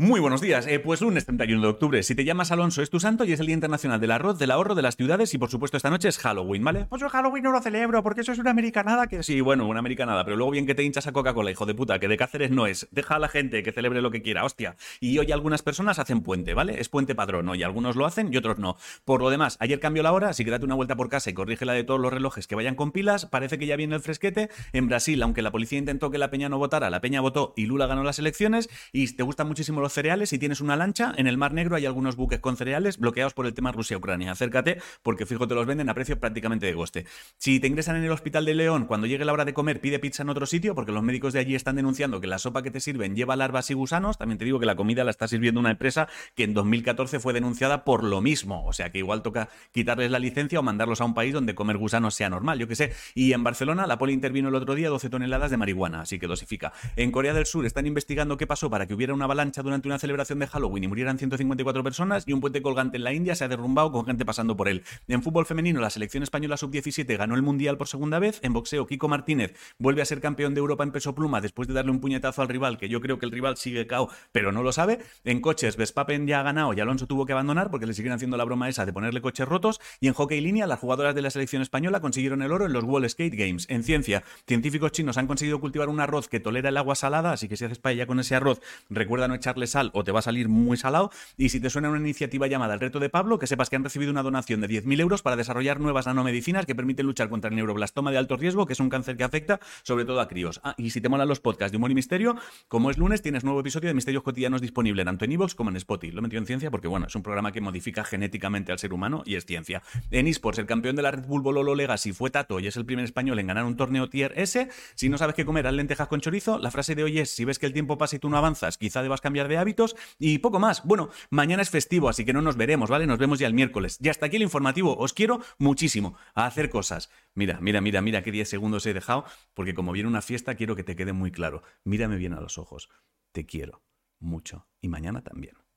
Muy buenos días. Eh, pues lunes 31 de octubre. Si te llamas Alonso es tu santo y es el Día Internacional del Arroz, del Ahorro, de las Ciudades y por supuesto esta noche es Halloween, ¿vale? Pues yo Halloween no lo celebro porque eso es una americanada que... Sí, bueno, una americanada, pero luego bien que te hinchas a Coca-Cola, hijo de puta, que de Cáceres no es. Deja a la gente que celebre lo que quiera, hostia. Y hoy algunas personas hacen puente, ¿vale? Es puente padrón, Y algunos lo hacen y otros no. Por lo demás, ayer cambió la hora, así que date una vuelta por casa y corrige la de todos los relojes que vayan con pilas. Parece que ya viene el fresquete. En Brasil, aunque la policía intentó que la peña no votara, la peña votó y Lula ganó las elecciones. Y te gustan muchísimo los cereales y tienes un una lancha, en el Mar Negro hay algunos buques con cereales bloqueados por el tema Rusia-Ucrania. Acércate porque fijo te los venden a precio prácticamente de coste. Si te ingresan en el hospital de León, cuando llegue la hora de comer, pide pizza en otro sitio porque los médicos de allí están denunciando que la sopa que te sirven lleva larvas y gusanos. También te digo que la comida la está sirviendo una empresa que en 2014 fue denunciada por lo mismo. O sea que igual toca quitarles la licencia o mandarlos a un país donde comer gusanos sea normal, yo qué sé. Y en Barcelona la poli intervino el otro día 12 toneladas de marihuana, así que dosifica. En Corea del Sur están investigando qué pasó para que hubiera una avalancha durante una celebración de Halloween y murieran 154 personas y un puente colgante en la India se ha derrumbado con gente pasando por él. En fútbol femenino, la selección española sub-17 ganó el Mundial por segunda vez. En boxeo, Kiko Martínez vuelve a ser campeón de Europa en peso pluma después de darle un puñetazo al rival, que yo creo que el rival sigue cao, pero no lo sabe. En coches, Vespapen ya ha ganado y Alonso tuvo que abandonar porque le siguen haciendo la broma esa de ponerle coches rotos. Y en hockey línea, las jugadoras de la selección española consiguieron el oro en los World Skate Games. En ciencia, científicos chinos han conseguido cultivar un arroz que tolera el agua salada, así que si haces paella con ese arroz, recuerda no echarle sal o te va a salir muy salado. Y si te suena una iniciativa llamada El Reto de Pablo, que sepas que han recibido una donación de 10.000 euros para desarrollar nuevas nanomedicinas que permiten luchar contra el neuroblastoma de alto riesgo, que es un cáncer que afecta sobre todo a críos. Ah, y si te molan los podcasts de humor y misterio, como es lunes, tienes nuevo episodio de Misterios Cotidianos disponible tanto en iVoox como en Spotify. Lo metido en ciencia porque, bueno, es un programa que modifica genéticamente al ser humano y es ciencia. En eSports, el campeón de la Red Bull Bololo Legacy fue Tato y es el primer español en ganar un torneo Tier S. Si no sabes qué comer, haz lentejas con chorizo. La frase de hoy es, si ves que el tiempo pasa y tú no avanzas, quizá debas de hábitos y poco más. Bueno, mañana es festivo, así que no nos veremos, ¿vale? Nos vemos ya el miércoles. Y hasta aquí el informativo. Os quiero muchísimo a hacer cosas. Mira, mira, mira, mira qué 10 segundos he dejado, porque como viene una fiesta, quiero que te quede muy claro. Mírame bien a los ojos. Te quiero mucho. Y mañana también.